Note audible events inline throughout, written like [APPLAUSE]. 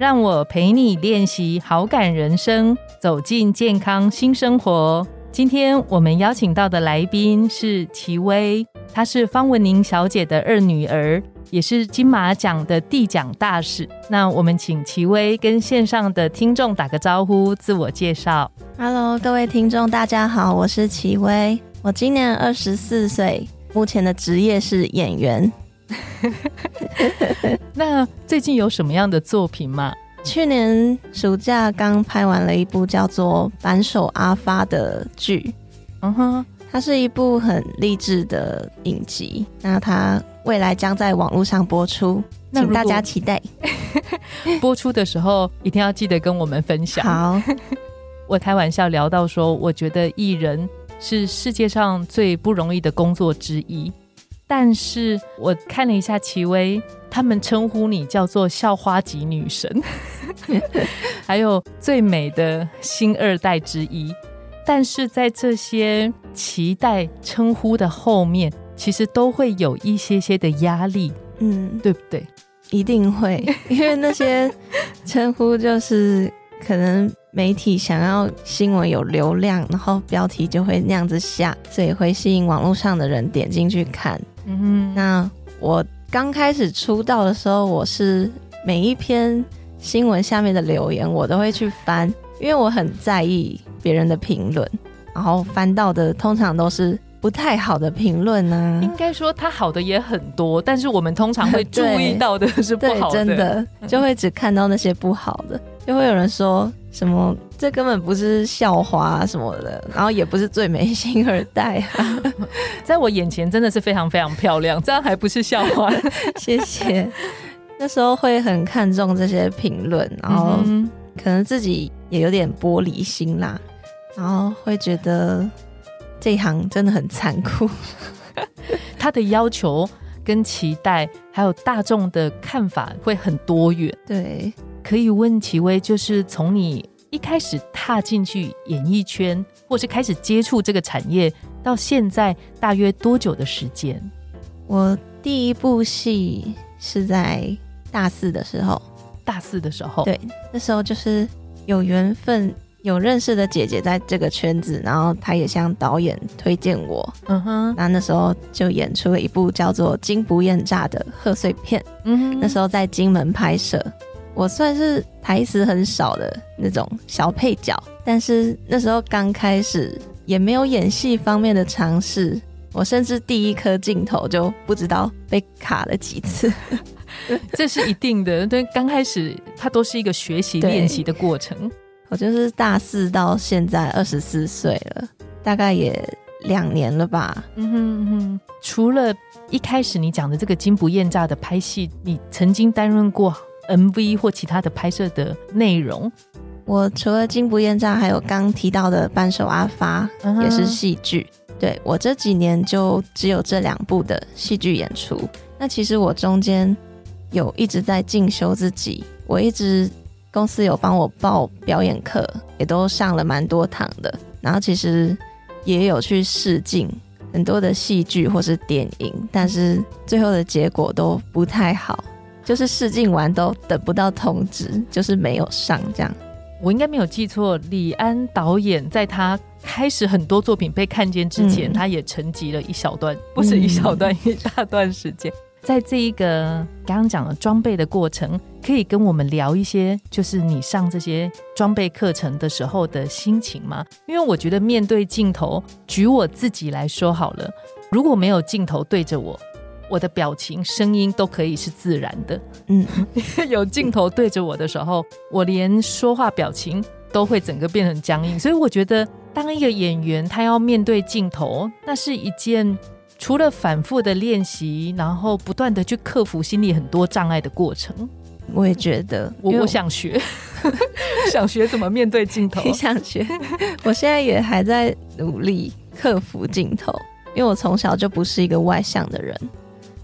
让我陪你练习好感人生，走进健康新生活。今天我们邀请到的来宾是齐薇，她是方文宁小姐的二女儿，也是金马奖的递奖大使。那我们请齐薇跟线上的听众打个招呼，自我介绍。Hello，各位听众，大家好，我是齐薇，我今年二十四岁，目前的职业是演员。[LAUGHS] 那最近有什么样的作品吗？去年暑假刚拍完了一部叫做《扳手阿发》的剧，嗯哼，它是一部很励志的影集。那它未来将在网络上播出，请大家期待。[LAUGHS] 播出的时候一定要记得跟我们分享。好，[LAUGHS] 我开玩笑聊到说，我觉得艺人是世界上最不容易的工作之一。但是我看了一下齐薇，他们称呼你叫做校花级女神，[LAUGHS] 还有最美的新二代之一。但是在这些期待称呼的后面，其实都会有一些些的压力，嗯，对不对？一定会，因为那些称呼就是可能媒体想要新闻有流量，然后标题就会那样子下，所以会吸引网络上的人点进去看。嗯，那我刚开始出道的时候，我是每一篇新闻下面的留言，我都会去翻，因为我很在意别人的评论。然后翻到的通常都是不太好的评论呢。应该说他好的也很多，但是我们通常会注意到的是不好的，[LAUGHS] 真的 [LAUGHS] 就会只看到那些不好的，就会有人说。什么？这根本不是校花什么的，然后也不是最美星二代，[LAUGHS] 在我眼前真的是非常非常漂亮，这样还不是校花？[LAUGHS] 谢谢。那时候会很看重这些评论，然后可能自己也有点玻璃心啦，然后会觉得这一行真的很残酷。[LAUGHS] 他的要求跟期待，还有大众的看法会很多元。对。可以问齐薇，就是从你一开始踏进去演艺圈，或是开始接触这个产业，到现在大约多久的时间？我第一部戏是在大四的时候，大四的时候，对，那时候就是有缘分，有认识的姐姐在这个圈子，然后她也向导演推荐我，嗯哼，那那时候就演出了一部叫做《金不厌诈》的贺岁片，嗯哼，那时候在金门拍摄。我算是台词很少的那种小配角，但是那时候刚开始也没有演戏方面的尝试，我甚至第一颗镜头就不知道被卡了几次，[LAUGHS] 这是一定的。对，刚开始它都是一个学习练习的过程。我就是大四到现在二十四岁了，大概也两年了吧。嗯哼哼。除了一开始你讲的这个金不厌诈的拍戏，你曾经担任过。MV 或其他的拍摄的内容，我除了《金不厌诈》，还有刚提到的《扳手阿发》，也是戏剧。对我这几年就只有这两部的戏剧演出。那其实我中间有一直在进修自己，我一直公司有帮我报表演课，也都上了蛮多堂的。然后其实也有去试镜很多的戏剧或是电影，但是最后的结果都不太好。就是试镜完都等不到通知，就是没有上这样。我应该没有记错，李安导演在他开始很多作品被看见之前，他也沉寂了一小段，不是一小段，一大段时间。在这一个刚刚讲的装备的过程，可以跟我们聊一些，就是你上这些装备课程的时候的心情吗？因为我觉得面对镜头，举我自己来说好了，如果没有镜头对着我。我的表情、声音都可以是自然的，嗯，[LAUGHS] 有镜头对着我的时候，我连说话表情都会整个变成僵硬。所以我觉得，当一个演员他要面对镜头，那是一件除了反复的练习，然后不断的去克服心里很多障碍的过程。我也觉得，我我想学，想学怎么面对镜头。你 [LAUGHS] 想学？我现在也还在努力克服镜头，因为我从小就不是一个外向的人，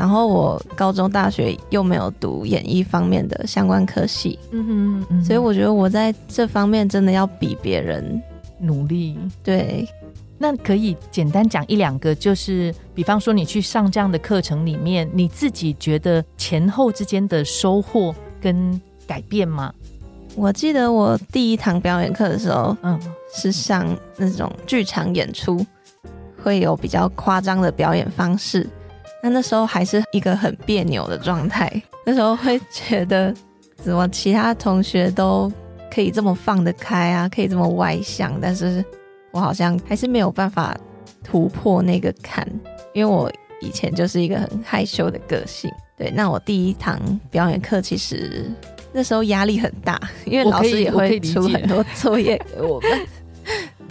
然后我高中、大学又没有读演艺方面的相关科系，嗯哼，所以我觉得我在这方面真的要比别人努力。对。那可以简单讲一两个，就是比方说你去上这样的课程里面，你自己觉得前后之间的收获跟改变吗？我记得我第一堂表演课的时候，嗯，是上那种剧场演出，会有比较夸张的表演方式。那那时候还是一个很别扭的状态，那时候会觉得怎么其他同学都可以这么放得开啊，可以这么外向，但是。我好像还是没有办法突破那个坎，因为我以前就是一个很害羞的个性。对，那我第一堂表演课其实那时候压力很大，因为老师也会出很多作业给我们。[LAUGHS]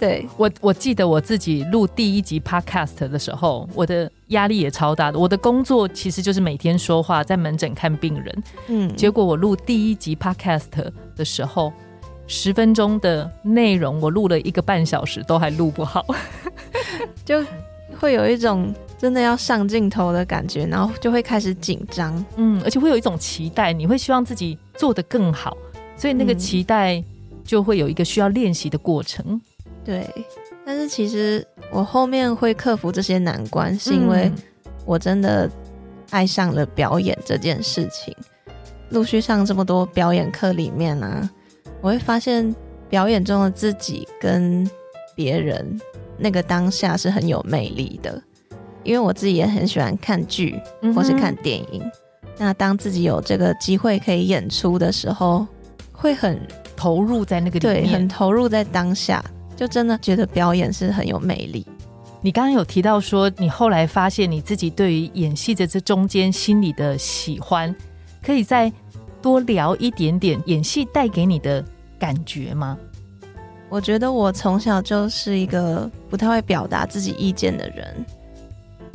对我，我记得我自己录第一集 podcast 的时候，我的压力也超大的。我的工作其实就是每天说话，在门诊看病人。嗯，结果我录第一集 podcast 的时候。十分钟的内容，我录了一个半小时，都还录不好，[LAUGHS] 就会有一种真的要上镜头的感觉，然后就会开始紧张，嗯，而且会有一种期待，你会希望自己做得更好，所以那个期待就会有一个需要练习的过程。对，但是其实我后面会克服这些难关，是因为我真的爱上了表演这件事情，陆续上这么多表演课里面呢。我会发现表演中的自己跟别人那个当下是很有魅力的，因为我自己也很喜欢看剧或是看电影。那当自己有这个机会可以演出的时候，会很投入在那个里面，很投入在当下，就真的觉得表演是很有魅力。你刚刚有提到说，你后来发现你自己对于演戏的这中间心里的喜欢，可以再。多聊一点点演戏带给你的感觉吗？我觉得我从小就是一个不太会表达自己意见的人，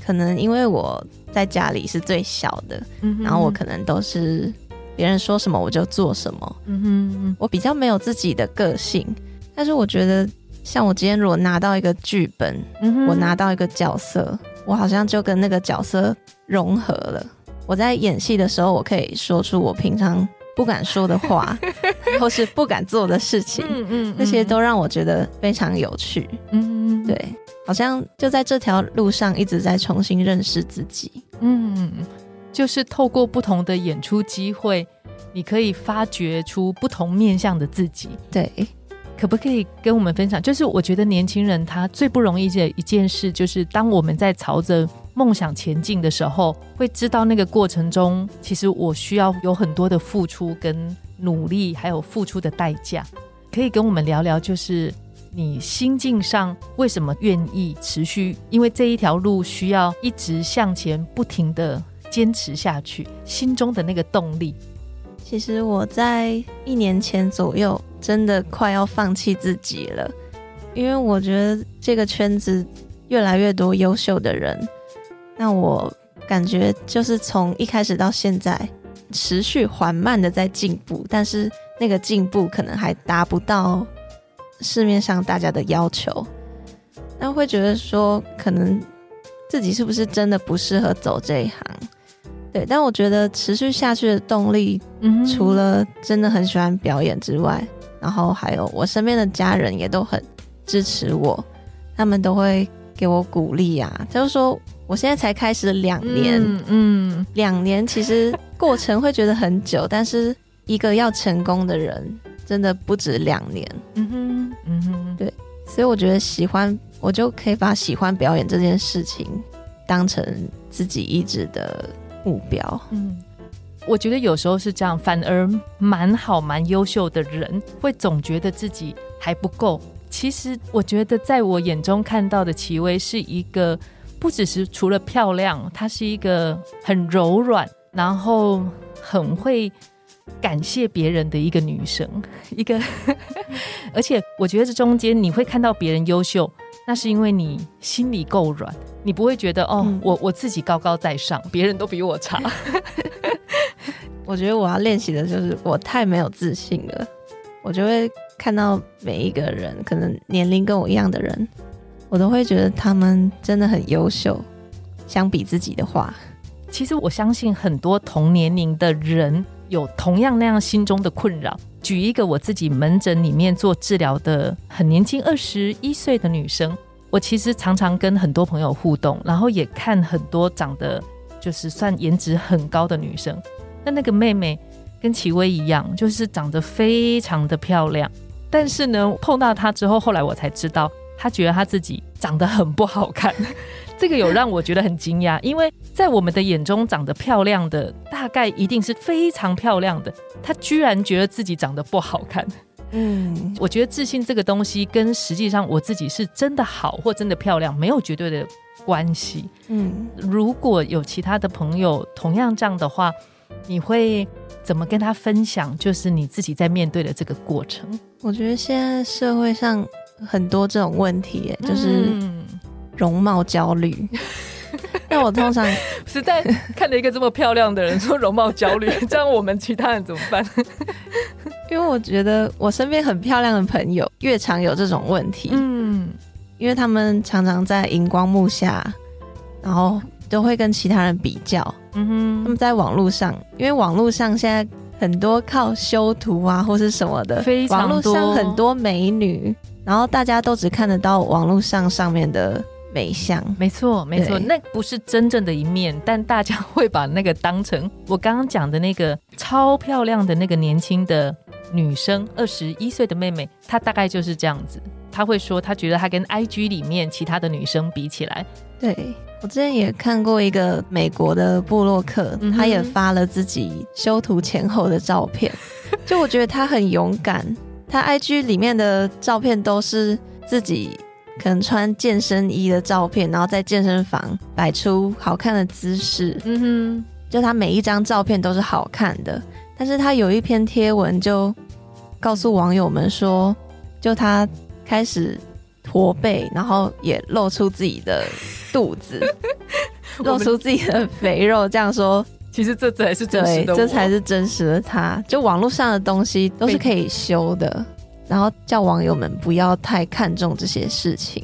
可能因为我在家里是最小的，然后我可能都是别人说什么我就做什么，嗯哼，我比较没有自己的个性。但是我觉得，像我今天如果拿到一个剧本，我拿到一个角色，我好像就跟那个角色融合了。我在演戏的时候，我可以说出我平常不敢说的话，[LAUGHS] 或是不敢做的事情，嗯嗯，那些都让我觉得非常有趣，嗯，对，好像就在这条路上一直在重新认识自己，嗯，就是透过不同的演出机会，你可以发掘出不同面向的自己，对。可不可以跟我们分享？就是我觉得年轻人他最不容易的一件事，就是当我们在朝着梦想前进的时候，会知道那个过程中，其实我需要有很多的付出跟努力，还有付出的代价。可以跟我们聊聊，就是你心境上为什么愿意持续？因为这一条路需要一直向前，不停的坚持下去，心中的那个动力。其实我在一年前左右，真的快要放弃自己了，因为我觉得这个圈子越来越多优秀的人，那我感觉就是从一开始到现在，持续缓慢的在进步，但是那个进步可能还达不到市面上大家的要求，那会觉得说，可能自己是不是真的不适合走这一行？对，但我觉得持续下去的动力，除了真的很喜欢表演之外，然后还有我身边的家人也都很支持我，他们都会给我鼓励啊。就是说，我现在才开始两年，嗯，两年其实过程会觉得很久，但是一个要成功的人，真的不止两年。嗯哼，嗯哼，对，所以我觉得喜欢，我就可以把喜欢表演这件事情当成自己一直的。目标，嗯，我觉得有时候是这样，反而蛮好、蛮优秀的人会总觉得自己还不够。其实，我觉得在我眼中看到的齐薇是一个，不只是除了漂亮，她是一个很柔软，然后很会感谢别人的一个女生。一个，[LAUGHS] 而且我觉得这中间你会看到别人优秀。那是因为你心里够软，你不会觉得哦，我我自己高高在上，别人都比我差。[LAUGHS] 我觉得我要练习的就是我太没有自信了，我就会看到每一个人，可能年龄跟我一样的人，我都会觉得他们真的很优秀。相比自己的话，其实我相信很多同年龄的人有同样那样心中的困扰。举一个我自己门诊里面做治疗的很年轻二十一岁的女生，我其实常常跟很多朋友互动，然后也看很多长得就是算颜值很高的女生。那那个妹妹跟齐薇一样，就是长得非常的漂亮。但是呢，碰到她之后，后来我才知道，她觉得她自己长得很不好看。这个有让我觉得很惊讶，因为在我们的眼中，长得漂亮的大概一定是非常漂亮的。她居然觉得自己长得不好看。嗯，我觉得自信这个东西跟实际上我自己是真的好或真的漂亮没有绝对的关系。嗯，如果有其他的朋友同样这样的话。你会怎么跟他分享？就是你自己在面对的这个过程。我觉得现在社会上很多这种问题，就是容貌焦虑。[LAUGHS] 那我通常实在看着一个这么漂亮的人说容貌焦虑，[LAUGHS] 这样我们其他人怎么办？[LAUGHS] 因为我觉得我身边很漂亮的朋友越常有这种问题。嗯，因为他们常常在荧光幕下，然后。都会跟其他人比较，嗯哼，他们在网络上，因为网络上现在很多靠修图啊或是什么的，非常多，网络上很多美女，然后大家都只看得到网络上上面的美相，没错没错，那不是真正的一面，但大家会把那个当成我刚刚讲的那个超漂亮的那个年轻的女生，二十一岁的妹妹，她大概就是这样子，她会说她觉得她跟 IG 里面其他的女生比起来，对。我之前也看过一个美国的布洛克，他也发了自己修图前后的照片，就我觉得他很勇敢。他 IG 里面的照片都是自己可能穿健身衣的照片，然后在健身房摆出好看的姿势。嗯哼，就他每一张照片都是好看的，但是他有一篇贴文就告诉网友们说，就他开始。驼背，然后也露出自己的肚子，[LAUGHS] 露出自己的肥肉。这样说，其实这才是真实的，这才是真实的他。就网络上的东西都是可以修的，然后叫网友们不要太看重这些事情。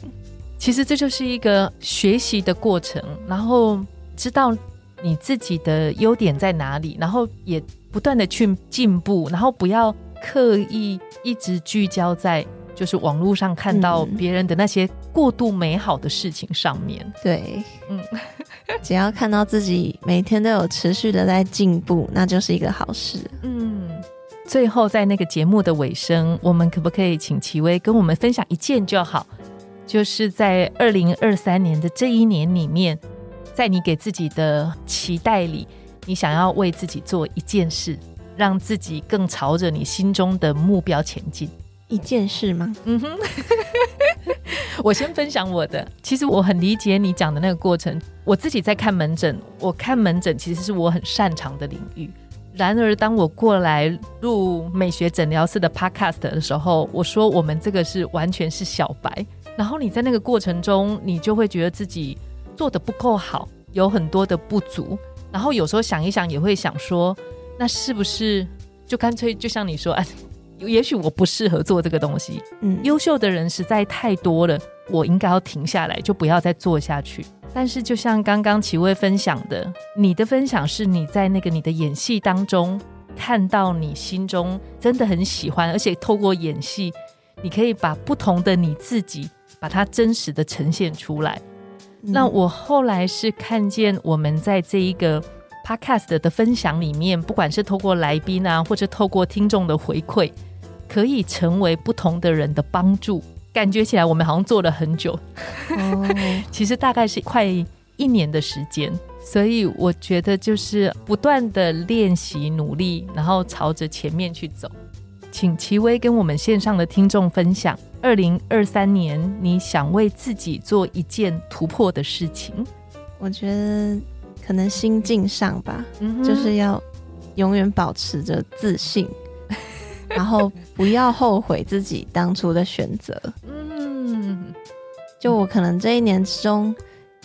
其实这就是一个学习的过程，然后知道你自己的优点在哪里，然后也不断的去进步，然后不要刻意一直聚焦在。就是网络上看到别人的那些过度美好的事情上面，对，嗯，[LAUGHS] 只要看到自己每天都有持续的在进步，那就是一个好事。最后在那个节目的尾声，我们可不可以请齐薇跟我们分享一件就好？就是在二零二三年的这一年里面，在你给自己的期待里，你想要为自己做一件事，让自己更朝着你心中的目标前进。一件事吗？嗯哼，我先分享我的。其实我很理解你讲的那个过程。我自己在看门诊，我看门诊其实是我很擅长的领域。然而，当我过来录美学诊疗室的 Podcast 的时候，我说我们这个是完全是小白。然后你在那个过程中，你就会觉得自己做的不够好，有很多的不足。然后有时候想一想，也会想说，那是不是就干脆就像你说，哎。也许我不适合做这个东西。嗯，优秀的人实在太多了，我应该要停下来，就不要再做下去。但是，就像刚刚齐薇分享的，你的分享是你在那个你的演戏当中看到你心中真的很喜欢，而且透过演戏，你可以把不同的你自己，把它真实的呈现出来。那我后来是看见我们在这一个 podcast 的分享里面，不管是透过来宾啊，或者透过听众的回馈。可以成为不同的人的帮助，感觉起来我们好像做了很久，[LAUGHS] 其实大概是快一年的时间，所以我觉得就是不断的练习努力，然后朝着前面去走。请齐薇跟我们线上的听众分享，二零二三年你想为自己做一件突破的事情。我觉得可能心境上吧，就是要永远保持着自信。[LAUGHS] 然后不要后悔自己当初的选择。嗯，就我可能这一年之中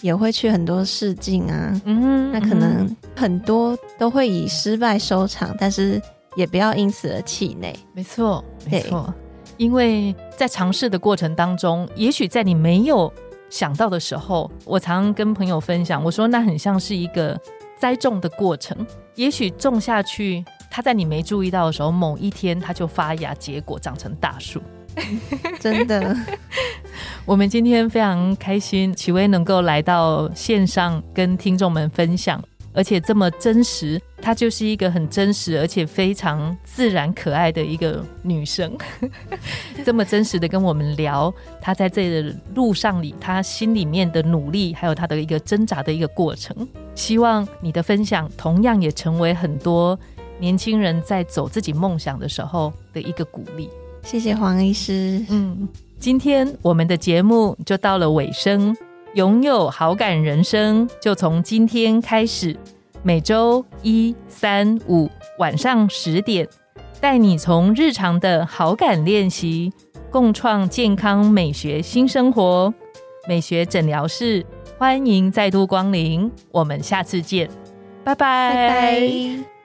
也会去很多试镜啊，嗯，那可能很多都会以失败收场，但是也不要因此而气馁。没错，没错，因为在尝试的过程当中，也许在你没有想到的时候，我常跟朋友分享，我说那很像是一个栽种的过程，也许种下去，它在你没注意到的时候，某一天它就发芽结果，长成大树。[LAUGHS] 真的，[LAUGHS] 我们今天非常开心，启薇能够来到线上跟听众们分享，而且这么真实，她就是一个很真实而且非常自然可爱的一个女生，[LAUGHS] 这么真实的跟我们聊她在这个路上里，她心里面的努力，还有她的一个挣扎的一个过程。希望你的分享同样也成为很多年轻人在走自己梦想的时候的一个鼓励。谢谢黄医师。嗯，今天我们的节目就到了尾声。拥有好感人生，就从今天开始。每周一、三、五晚上十点，带你从日常的好感练习，共创健康美学新生活。美学诊疗室，欢迎再度光临。我们下次见，拜拜。